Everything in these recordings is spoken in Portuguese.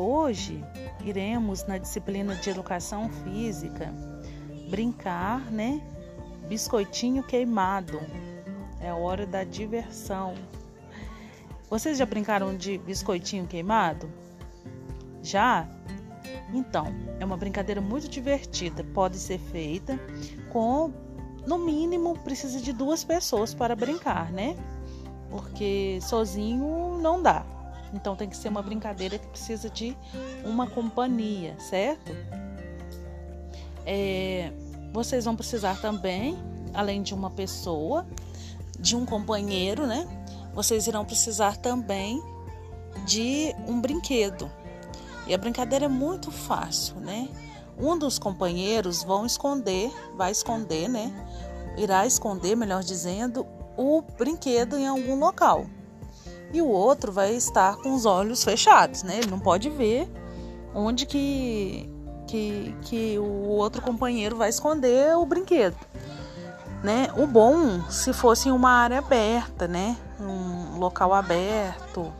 hoje iremos na disciplina de educação física brincar, né? Biscoitinho queimado. É hora da diversão. Vocês já brincaram de biscoitinho queimado? Já? Então, é uma brincadeira muito divertida. Pode ser feita com, no mínimo, precisa de duas pessoas para brincar, né? Porque sozinho não dá. Então, tem que ser uma brincadeira que precisa de uma companhia, certo? É, vocês vão precisar também, além de uma pessoa, de um companheiro, né? Vocês irão precisar também de um brinquedo. E a brincadeira é muito fácil, né? Um dos companheiros vão esconder, vai esconder, né? Irá esconder, melhor dizendo, o brinquedo em algum local. E o outro vai estar com os olhos fechados, né? Ele não pode ver onde que, que, que o outro companheiro vai esconder o brinquedo. Né? O bom se fosse em uma área aberta, né? Um local aberto,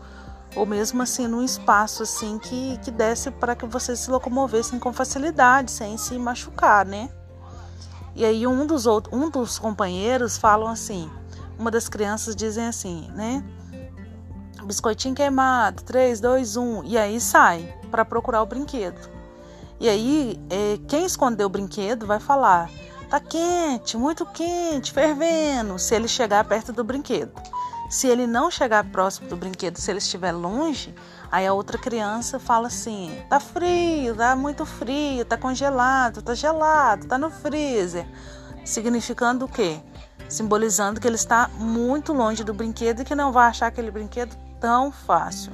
ou mesmo assim num espaço assim que, que desse para que vocês se locomovessem com facilidade, sem se machucar, né? E aí um dos outros, um dos companheiros falam assim, uma das crianças dizem assim, né? Biscoitinho queimado, 3, 2, 1, e aí sai para procurar o brinquedo. E aí é, quem escondeu o brinquedo vai falar, tá quente, muito quente, fervendo, se ele chegar perto do brinquedo. Se ele não chegar próximo do brinquedo, se ele estiver longe, aí a outra criança fala assim: tá frio, tá muito frio, tá congelado, tá gelado, tá no freezer. Significando o quê? Simbolizando que ele está muito longe do brinquedo e que não vai achar aquele brinquedo tão fácil.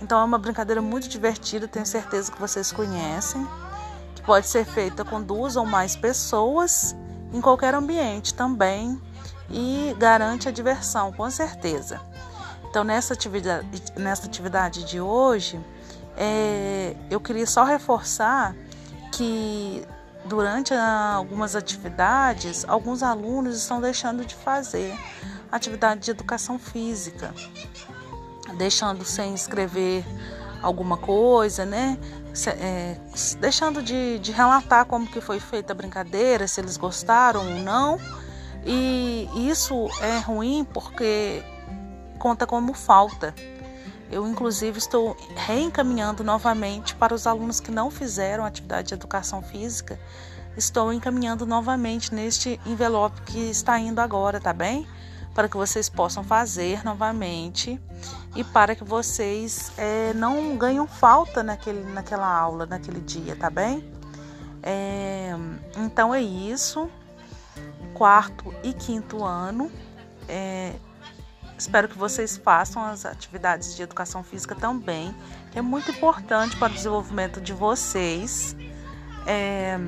Então é uma brincadeira muito divertida, tenho certeza que vocês conhecem, que pode ser feita com duas ou mais pessoas em qualquer ambiente também e garante a diversão, com certeza. Então, nessa atividade, nessa atividade de hoje, é, eu queria só reforçar que durante algumas atividades, alguns alunos estão deixando de fazer atividade de educação física, deixando sem escrever alguma coisa, né? É, deixando de, de relatar como que foi feita a brincadeira, se eles gostaram ou não e isso é ruim porque conta como falta. Eu, inclusive, estou reencaminhando novamente para os alunos que não fizeram atividade de educação física. Estou encaminhando novamente neste envelope que está indo agora, tá bem? Para que vocês possam fazer novamente e para que vocês é, não ganhem falta naquele, naquela aula, naquele dia, tá bem? É, então é isso quarto e quinto ano. É, espero que vocês façam as atividades de educação física também, que é muito importante para o desenvolvimento de vocês. É,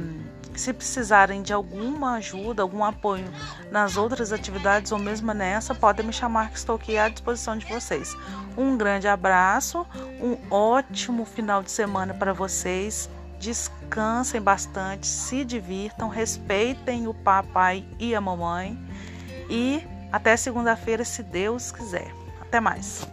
se precisarem de alguma ajuda, algum apoio nas outras atividades ou mesmo nessa, podem me chamar que estou aqui à disposição de vocês. Um grande abraço, um ótimo final de semana para vocês descansem bastante, se divirtam, respeitem o papai e a mamãe e até segunda-feira, se Deus quiser. Até mais.